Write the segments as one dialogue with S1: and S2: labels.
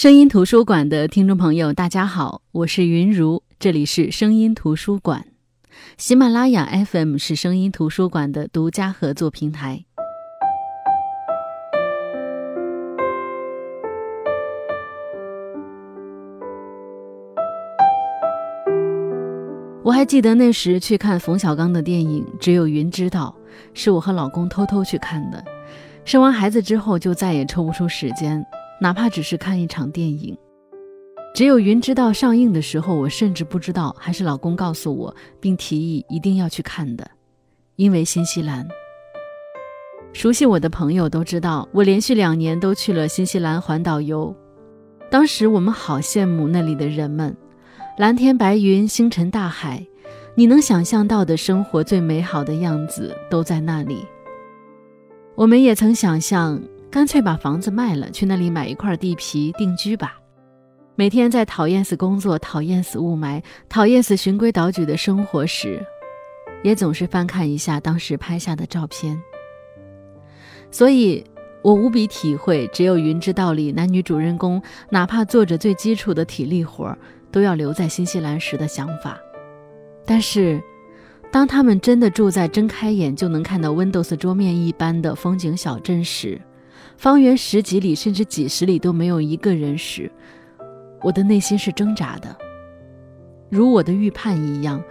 S1: 声音图书馆的听众朋友，大家好，我是云如，这里是声音图书馆。喜马拉雅 FM 是声音图书馆的独家合作平台。我还记得那时去看冯小刚的电影《只有云知道》，是我和老公偷偷去看的。生完孩子之后，就再也抽不出时间。哪怕只是看一场电影，只有云知道上映的时候，我甚至不知道，还是老公告诉我，并提议一定要去看的，因为新西兰。熟悉我的朋友都知道，我连续两年都去了新西兰环岛游。当时我们好羡慕那里的人们，蓝天白云、星辰大海，你能想象到的生活最美好的样子都在那里。我们也曾想象。干脆把房子卖了，去那里买一块地皮定居吧。每天在讨厌死工作、讨厌死雾霾、讨厌死循规蹈矩的生活时，也总是翻看一下当时拍下的照片。所以，我无比体会“只有云知道”里男女主人公哪怕做着最基础的体力活，都要留在新西兰时的想法。但是，当他们真的住在睁开眼就能看到 Windows 桌面一般的风景小镇时，方圆十几里甚至几十里都没有一个人时，我的内心是挣扎的。如我的预判一样，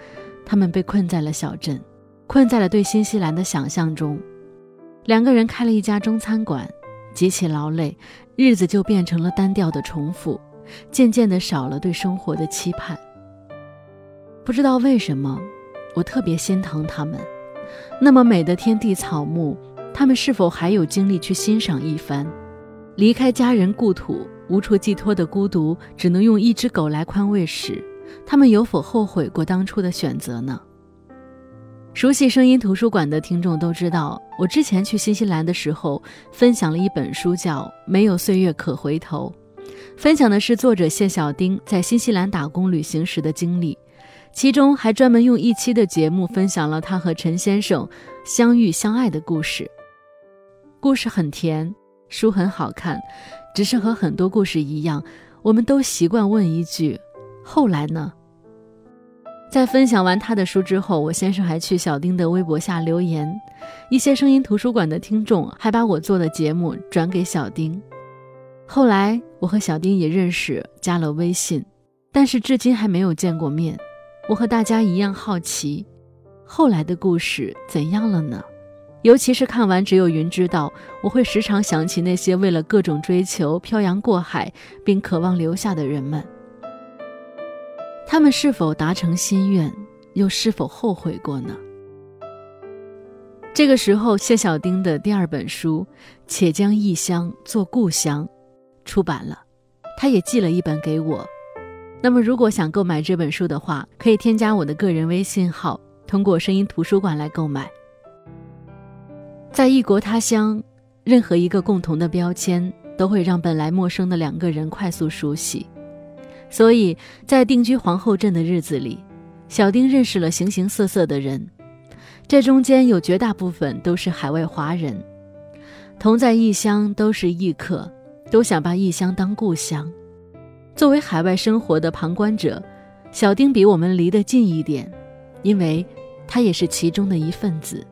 S1: 他们被困在了小镇，困在了对新西兰的想象中。两个人开了一家中餐馆，极其劳累，日子就变成了单调的重复，渐渐的少了对生活的期盼。不知道为什么，我特别心疼他们，那么美的天地草木。他们是否还有精力去欣赏一番？离开家人故土，无处寄托的孤独，只能用一只狗来宽慰时，他们有否后悔过当初的选择呢？熟悉声音图书馆的听众都知道，我之前去新西兰的时候，分享了一本书，叫《没有岁月可回头》，分享的是作者谢小丁在新西兰打工旅行时的经历。其中还专门用一期的节目分享了他和陈先生相遇相爱的故事。故事很甜，书很好看，只是和很多故事一样，我们都习惯问一句：“后来呢？”在分享完他的书之后，我先生还去小丁的微博下留言，一些声音图书馆的听众还把我做的节目转给小丁。后来我和小丁也认识，加了微信，但是至今还没有见过面。我和大家一样好奇，后来的故事怎样了呢？尤其是看完《只有云知道》，我会时常想起那些为了各种追求漂洋过海并渴望留下的人们。他们是否达成心愿，又是否后悔过呢？这个时候，谢小丁的第二本书《且将异乡作故乡》出版了，他也寄了一本给我。那么，如果想购买这本书的话，可以添加我的个人微信号，通过声音图书馆来购买。在异国他乡，任何一个共同的标签都会让本来陌生的两个人快速熟悉。所以在定居皇后镇的日子里，小丁认识了形形色色的人，这中间有绝大部分都是海外华人，同在异乡，都是异客，都想把异乡当故乡。作为海外生活的旁观者，小丁比我们离得近一点，因为他也是其中的一份子。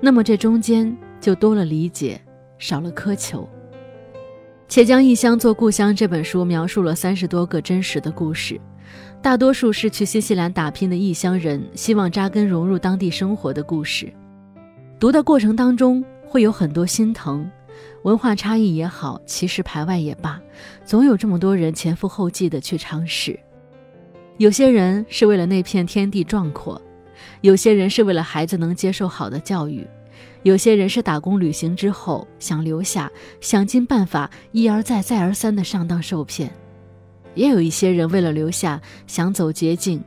S1: 那么这中间就多了理解，少了苛求。且将异乡做故乡这本书描述了三十多个真实的故事，大多数是去新西兰打拼的异乡人希望扎根融入当地生活的故事。读的过程当中会有很多心疼，文化差异也好，歧视排外也罢，总有这么多人前赴后继的去尝试。有些人是为了那片天地壮阔。有些人是为了孩子能接受好的教育，有些人是打工旅行之后想留下，想尽办法一而再再而三的上当受骗，也有一些人为了留下想走捷径，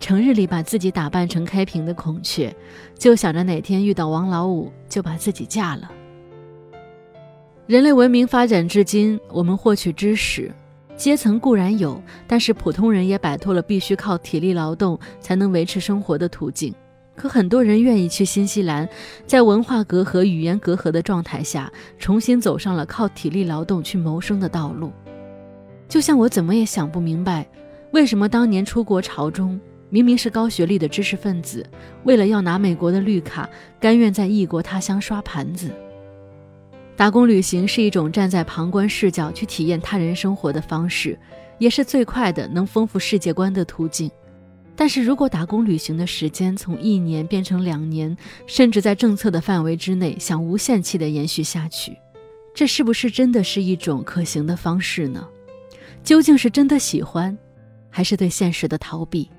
S1: 成日里把自己打扮成开屏的孔雀，就想着哪天遇到王老五就把自己嫁了。人类文明发展至今，我们获取知识。阶层固然有，但是普通人也摆脱了必须靠体力劳动才能维持生活的途径。可很多人愿意去新西兰，在文化隔阂、语言隔阂的状态下，重新走上了靠体力劳动去谋生的道路。就像我怎么也想不明白，为什么当年出国朝中，明明是高学历的知识分子，为了要拿美国的绿卡，甘愿在异国他乡刷盘子。打工旅行是一种站在旁观视角去体验他人生活的方式，也是最快的能丰富世界观的途径。但是如果打工旅行的时间从一年变成两年，甚至在政策的范围之内想无限期的延续下去，这是不是真的是一种可行的方式呢？究竟是真的喜欢，还是对现实的逃避？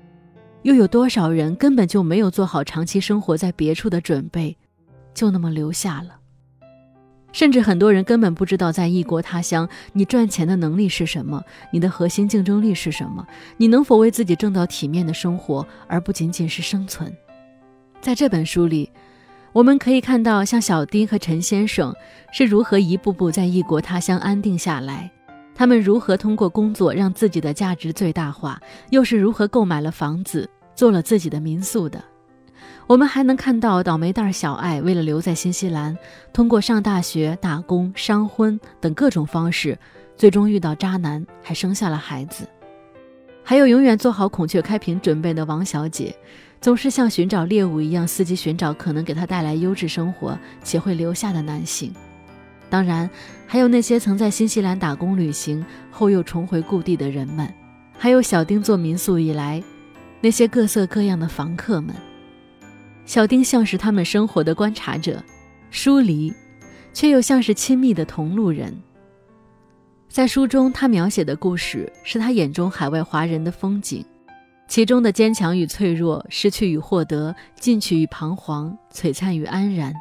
S1: 又有多少人根本就没有做好长期生活在别处的准备，就那么留下了？甚至很多人根本不知道，在异国他乡，你赚钱的能力是什么，你的核心竞争力是什么，你能否为自己挣到体面的生活，而不仅仅是生存。在这本书里，我们可以看到，像小丁和陈先生是如何一步步在异国他乡安定下来，他们如何通过工作让自己的价值最大化，又是如何购买了房子，做了自己的民宿的。我们还能看到倒霉蛋小爱为了留在新西兰，通过上大学、打工、商婚等各种方式，最终遇到渣男，还生下了孩子。还有永远做好孔雀开屏准备的王小姐，总是像寻找猎物一样，伺机寻找可能给她带来优质生活且会留下的男性。当然，还有那些曾在新西兰打工旅行后又重回故地的人们，还有小丁做民宿以来那些各色各样的房客们。小丁像是他们生活的观察者，疏离，却又像是亲密的同路人。在书中，他描写的故事是他眼中海外华人的风景，其中的坚强与脆弱，失去与获得，进取与彷徨，璀璨与安然，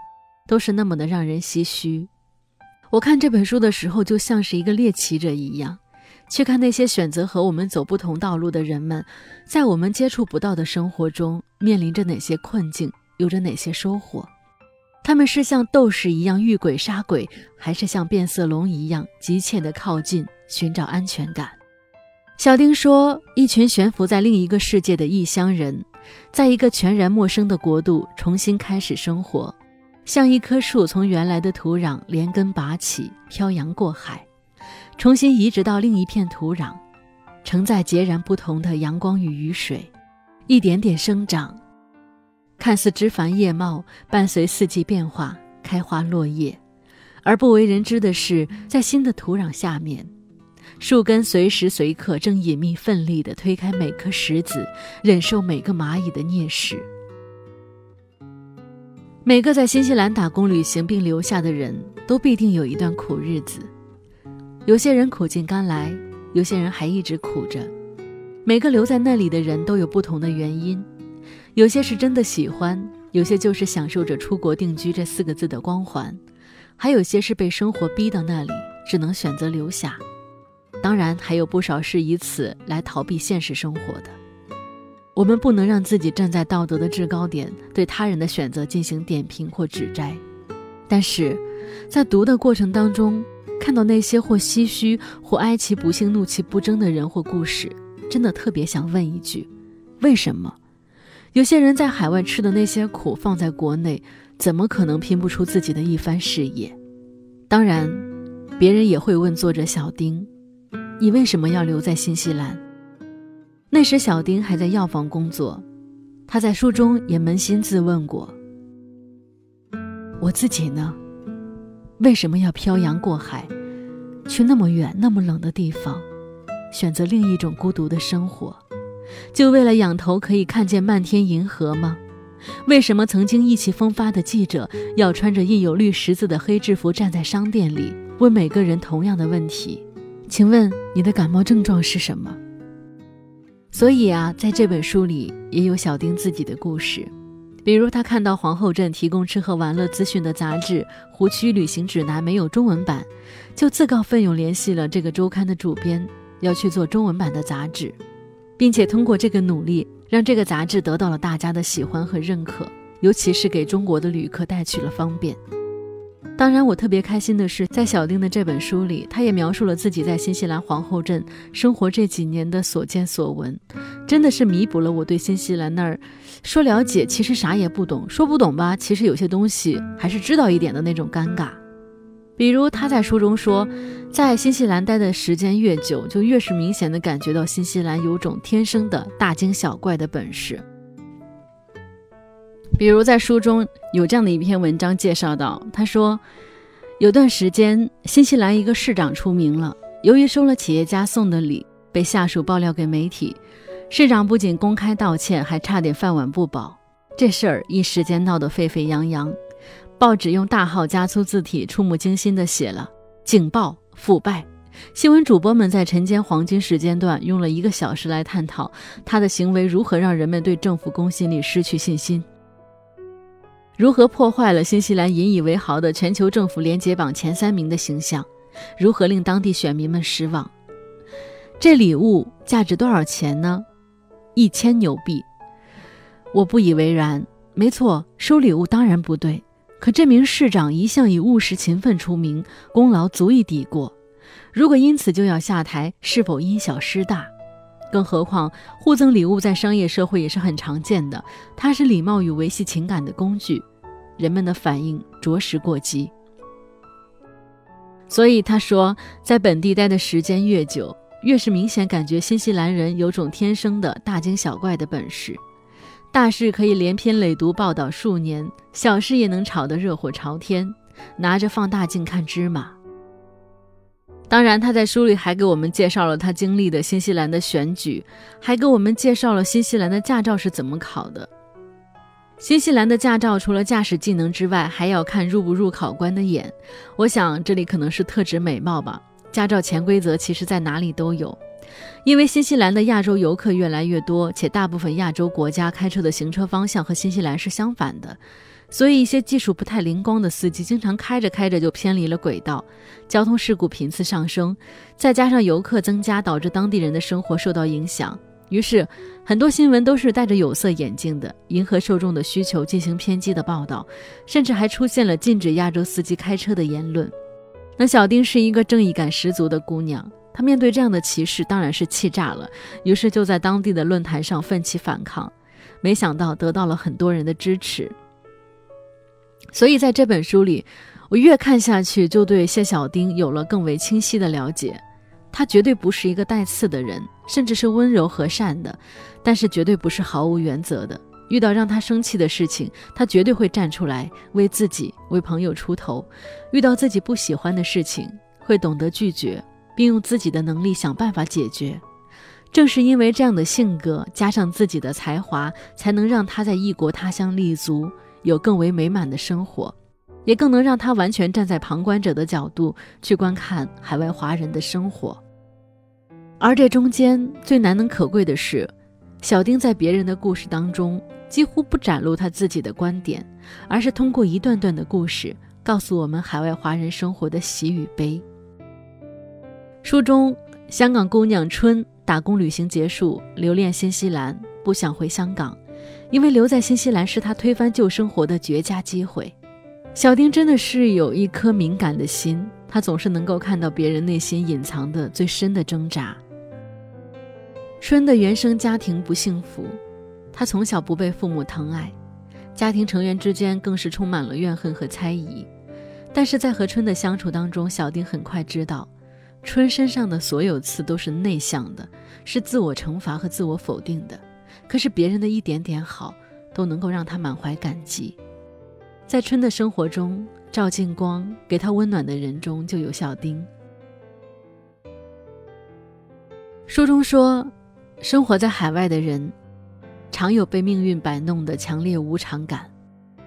S1: 都是那么的让人唏嘘。我看这本书的时候，就像是一个猎奇者一样。去看那些选择和我们走不同道路的人们，在我们接触不到的生活中面临着哪些困境，有着哪些收获？他们是像斗士一样遇鬼杀鬼，还是像变色龙一样急切地靠近，寻找安全感？小丁说：“一群悬浮在另一个世界的异乡人，在一个全然陌生的国度重新开始生活，像一棵树从原来的土壤连根拔起，漂洋过海。”重新移植到另一片土壤，承载截然不同的阳光与雨水，一点点生长，看似枝繁叶茂，伴随四季变化，开花落叶。而不为人知的是，在新的土壤下面，树根随时随刻正隐秘奋力地推开每颗石子，忍受每个蚂蚁的啮食。每个在新西兰打工旅行并留下的人都必定有一段苦日子。有些人苦尽甘来，有些人还一直苦着。每个留在那里的人都有不同的原因，有些是真的喜欢，有些就是享受着“出国定居”这四个字的光环，还有些是被生活逼到那里，只能选择留下。当然，还有不少是以此来逃避现实生活的。我们不能让自己站在道德的制高点，对他人的选择进行点评或指摘。但是，在读的过程当中，看到那些或唏嘘或哀其不幸、怒其不争的人或故事，真的特别想问一句：为什么有些人在海外吃的那些苦，放在国内怎么可能拼不出自己的一番事业？当然，别人也会问作者小丁：你为什么要留在新西兰？那时小丁还在药房工作，他在书中也扪心自问过：我自己呢？为什么要漂洋过海，去那么远、那么冷的地方，选择另一种孤独的生活，就为了仰头可以看见漫天银河吗？为什么曾经意气风发的记者要穿着印有绿十字的黑制服站在商店里，问每个人同样的问题：“请问你的感冒症状是什么？”所以啊，在这本书里也有小丁自己的故事。比如，他看到皇后镇提供吃喝玩乐资讯的杂志《湖区旅行指南》没有中文版，就自告奋勇联系了这个周刊的主编，要去做中文版的杂志，并且通过这个努力，让这个杂志得到了大家的喜欢和认可，尤其是给中国的旅客带去了方便。当然，我特别开心的是，在小丁的这本书里，他也描述了自己在新西兰皇后镇生活这几年的所见所闻，真的是弥补了我对新西兰那儿说了解，其实啥也不懂；说不懂吧，其实有些东西还是知道一点的那种尴尬。比如他在书中说，在新西兰待的时间越久，就越是明显的感觉到新西兰有种天生的大惊小怪的本事。比如在书中有这样的一篇文章介绍到，他说，有段时间新西兰一个市长出名了，由于收了企业家送的礼，被下属爆料给媒体，市长不仅公开道歉，还差点饭碗不保，这事儿一时间闹得沸沸扬扬。报纸用大号加粗字体，触目惊心地写了“警报：腐败”。新闻主播们在晨间黄金时间段用了一个小时来探讨他的行为如何让人们对政府公信力失去信心，如何破坏了新西兰引以为豪的全球政府廉洁榜前三名的形象，如何令当地选民们失望。这礼物价值多少钱呢？一千纽币。我不以为然。没错，收礼物当然不对。可这名市长一向以务实勤奋出名，功劳足以抵过。如果因此就要下台，是否因小失大？更何况互赠礼物在商业社会也是很常见的，它是礼貌与维系情感的工具。人们的反应着实过激。所以他说，在本地待的时间越久，越是明显感觉新西兰人有种天生的大惊小怪的本事。大事可以连篇累牍报道数年，小事也能吵得热火朝天，拿着放大镜看芝麻。当然，他在书里还给我们介绍了他经历的新西兰的选举，还给我们介绍了新西兰的驾照是怎么考的。新西兰的驾照除了驾驶技能之外，还要看入不入考官的眼。我想这里可能是特指美貌吧。驾照潜规则其实在哪里都有。因为新西兰的亚洲游客越来越多，且大部分亚洲国家开车的行车方向和新西兰是相反的，所以一些技术不太灵光的司机经常开着开着就偏离了轨道，交通事故频次上升。再加上游客增加，导致当地人的生活受到影响。于是，很多新闻都是戴着有色眼镜的，迎合受众的需求进行偏激的报道，甚至还出现了禁止亚洲司机开车的言论。那小丁是一个正义感十足的姑娘。她面对这样的歧视，当然是气炸了，于是就在当地的论坛上奋起反抗，没想到得到了很多人的支持。所以在这本书里，我越看下去，就对谢小丁有了更为清晰的了解。他绝对不是一个带刺的人，甚至是温柔和善的，但是绝对不是毫无原则的。遇到让他生气的事情，他绝对会站出来为自己、为朋友出头；遇到自己不喜欢的事情，会懂得拒绝。并用自己的能力想办法解决。正是因为这样的性格，加上自己的才华，才能让他在异国他乡立足，有更为美满的生活，也更能让他完全站在旁观者的角度去观看海外华人的生活。而这中间最难能可贵的是，小丁在别人的故事当中几乎不展露他自己的观点，而是通过一段段的故事，告诉我们海外华人生活的喜与悲。书中，香港姑娘春打工旅行结束，留恋新西兰，不想回香港，因为留在新西兰是她推翻旧生活的绝佳机会。小丁真的是有一颗敏感的心，他总是能够看到别人内心隐藏的最深的挣扎。春的原生家庭不幸福，他从小不被父母疼爱，家庭成员之间更是充满了怨恨和猜疑。但是在和春的相处当中，小丁很快知道。春身上的所有刺都是内向的，是自我惩罚和自我否定的。可是别人的一点点好，都能够让他满怀感激。在春的生活中，照进光、给他温暖的人中，就有小丁。书中说，生活在海外的人，常有被命运摆弄的强烈无常感。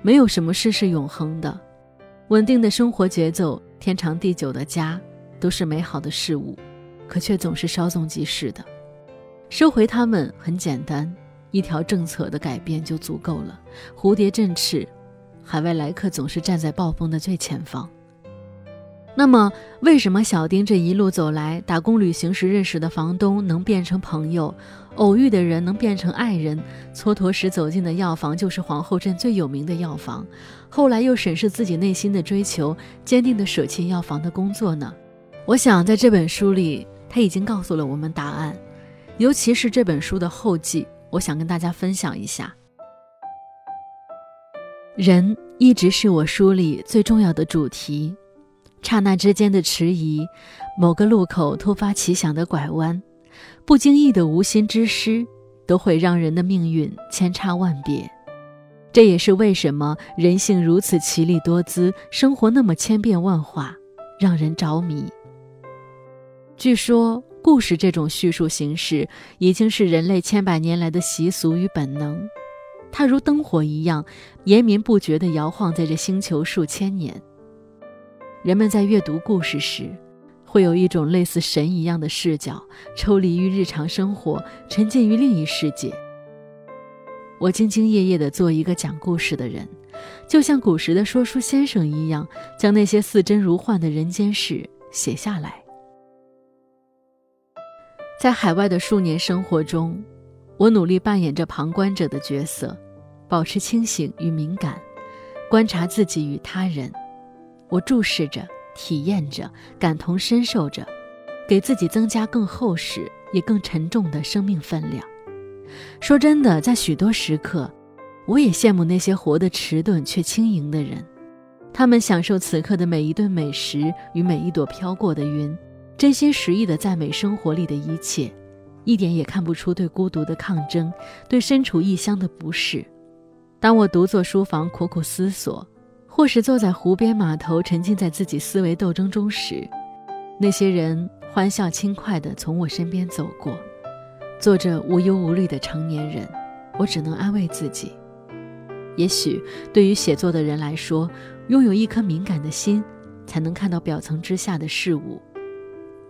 S1: 没有什么事是永恒的，稳定的生活节奏，天长地久的家。都是美好的事物，可却总是稍纵即逝的。收回它们很简单，一条政策的改变就足够了。蝴蝶振翅，海外来客总是站在暴风的最前方。那么，为什么小丁这一路走来，打工旅行时认识的房东能变成朋友，偶遇的人能变成爱人，蹉跎时走进的药房就是皇后镇最有名的药房，后来又审视自己内心的追求，坚定地舍弃药房的工作呢？我想，在这本书里，他已经告诉了我们答案，尤其是这本书的后记，我想跟大家分享一下。人一直是我书里最重要的主题，刹那之间的迟疑，某个路口突发奇想的拐弯，不经意的无心之失，都会让人的命运千差万别。这也是为什么人性如此奇丽多姿，生活那么千变万化，让人着迷。据说，故事这种叙述形式已经是人类千百年来的习俗与本能，它如灯火一样延绵不绝地摇晃在这星球数千年。人们在阅读故事时，会有一种类似神一样的视角，抽离于日常生活，沉浸于另一世界。我兢兢业业地做一个讲故事的人，就像古时的说书先生一样，将那些似真如幻的人间事写下来。在海外的数年生活中，我努力扮演着旁观者的角色，保持清醒与敏感，观察自己与他人。我注视着，体验着，感同身受着，给自己增加更厚实也更沉重的生命分量。说真的，在许多时刻，我也羡慕那些活得迟钝却轻盈的人。他们享受此刻的每一顿美食与每一朵飘过的云，真心实意地赞美生活里的一切，一点也看不出对孤独的抗争，对身处异乡的不适。当我独坐书房苦苦思索。或是坐在湖边码头，沉浸在自己思维斗争中时，那些人欢笑轻快地从我身边走过，做着无忧无虑的成年人，我只能安慰自己：也许对于写作的人来说，拥有一颗敏感的心，才能看到表层之下的事物。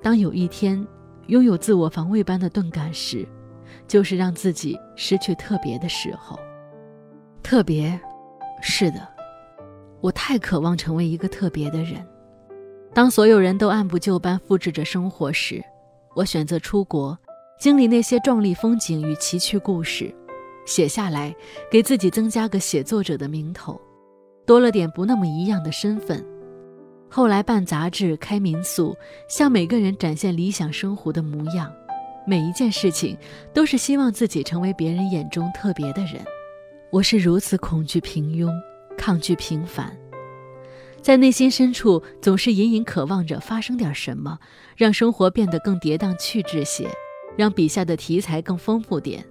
S1: 当有一天拥有自我防卫般的钝感时，就是让自己失去特别的时候。特别，是的。我太渴望成为一个特别的人。当所有人都按部就班复制着生活时，我选择出国，经历那些壮丽风景与崎岖故事，写下来，给自己增加个写作者的名头，多了点不那么一样的身份。后来办杂志、开民宿，向每个人展现理想生活的模样，每一件事情都是希望自己成为别人眼中特别的人。我是如此恐惧平庸。抗拒平凡，在内心深处总是隐隐渴望着发生点什么，让生活变得更跌宕趣致些，让笔下的题材更丰富点，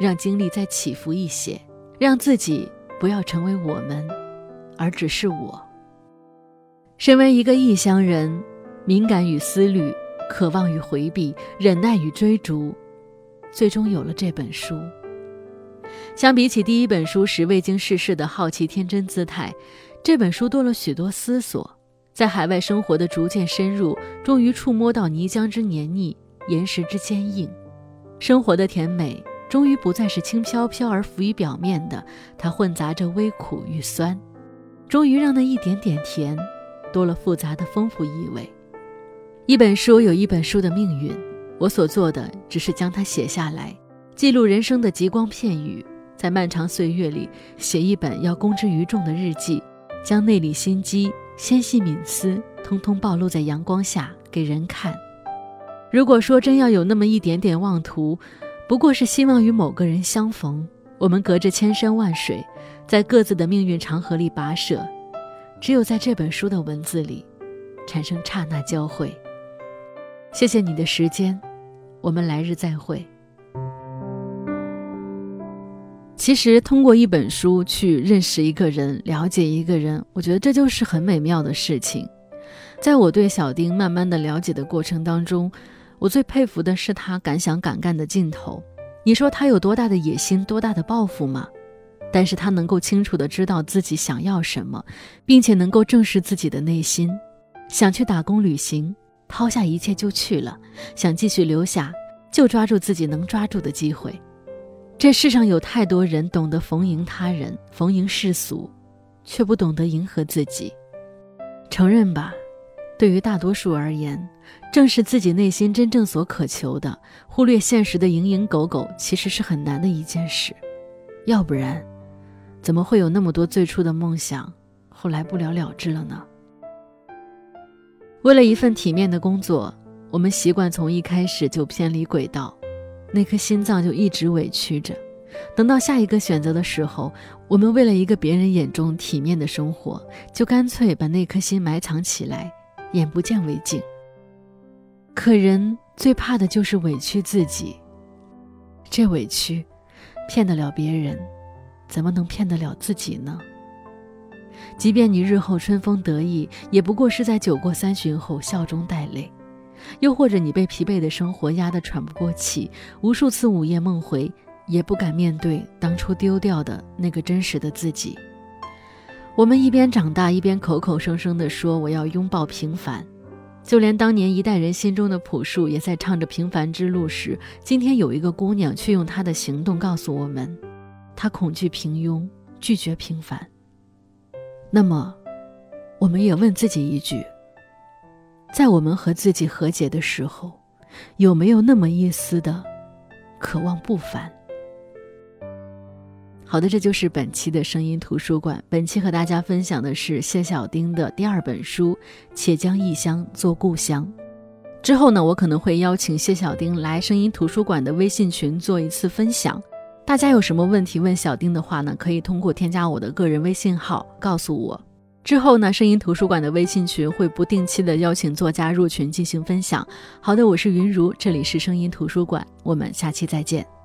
S1: 让经历再起伏一些，让自己不要成为我们，而只是我。身为一个异乡人，敏感与思虑，渴望与回避，忍耐与追逐，最终有了这本书。相比起第一本书时未经世事的好奇天真姿态，这本书多了许多思索。在海外生活的逐渐深入，终于触摸到泥浆之黏腻，岩石之坚硬。生活的甜美，终于不再是轻飘飘而浮于表面的，它混杂着微苦与酸，终于让那一点点甜，多了复杂的丰富意味。一本书有一本书的命运，我所做的只是将它写下来。记录人生的极光片语，在漫长岁月里写一本要公之于众的日记，将内里心机、纤细敏思，通通暴露在阳光下给人看。如果说真要有那么一点点妄图，不过是希望与某个人相逢，我们隔着千山万水，在各自的命运长河里跋涉，只有在这本书的文字里，产生刹那交汇。谢谢你的时间，我们来日再会。其实，通过一本书去认识一个人、了解一个人，我觉得这就是很美妙的事情。在我对小丁慢慢的了解的过程当中，我最佩服的是他敢想敢干的劲头。你说他有多大的野心、多大的抱负吗？但是他能够清楚的知道自己想要什么，并且能够正视自己的内心。想去打工旅行，抛下一切就去了；想继续留下，就抓住自己能抓住的机会。这世上有太多人懂得逢迎他人、逢迎世俗，却不懂得迎合自己。承认吧，对于大多数而言，正是自己内心真正所渴求的，忽略现实的蝇营狗苟，其实是很难的一件事。要不然，怎么会有那么多最初的梦想，后来不了了之了呢？为了一份体面的工作，我们习惯从一开始就偏离轨道。那颗心脏就一直委屈着，等到下一个选择的时候，我们为了一个别人眼中体面的生活，就干脆把那颗心埋藏起来，眼不见为净。可人最怕的就是委屈自己，这委屈骗得了别人，怎么能骗得了自己呢？即便你日后春风得意，也不过是在酒过三巡后笑中带泪；又或者你被疲惫的生活压得喘不过气，无数次午夜梦回，也不敢面对当初丢掉的那个真实的自己。我们一边长大，一边口口声声地说我要拥抱平凡，就连当年一代人心中的朴树，也在唱着平凡之路时，今天有一个姑娘却用她的行动告诉我们，她恐惧平庸，拒绝平凡。那么，我们也问自己一句：在我们和自己和解的时候，有没有那么一丝的渴望不凡？好的，这就是本期的声音图书馆。本期和大家分享的是谢小丁的第二本书《且将异乡作故乡》。之后呢，我可能会邀请谢小丁来声音图书馆的微信群做一次分享。大家有什么问题问小丁的话呢？可以通过添加我的个人微信号告诉我。之后呢，声音图书馆的微信群会不定期的邀请作家入群进行分享。好的，我是云如，这里是声音图书馆，我们下期再见。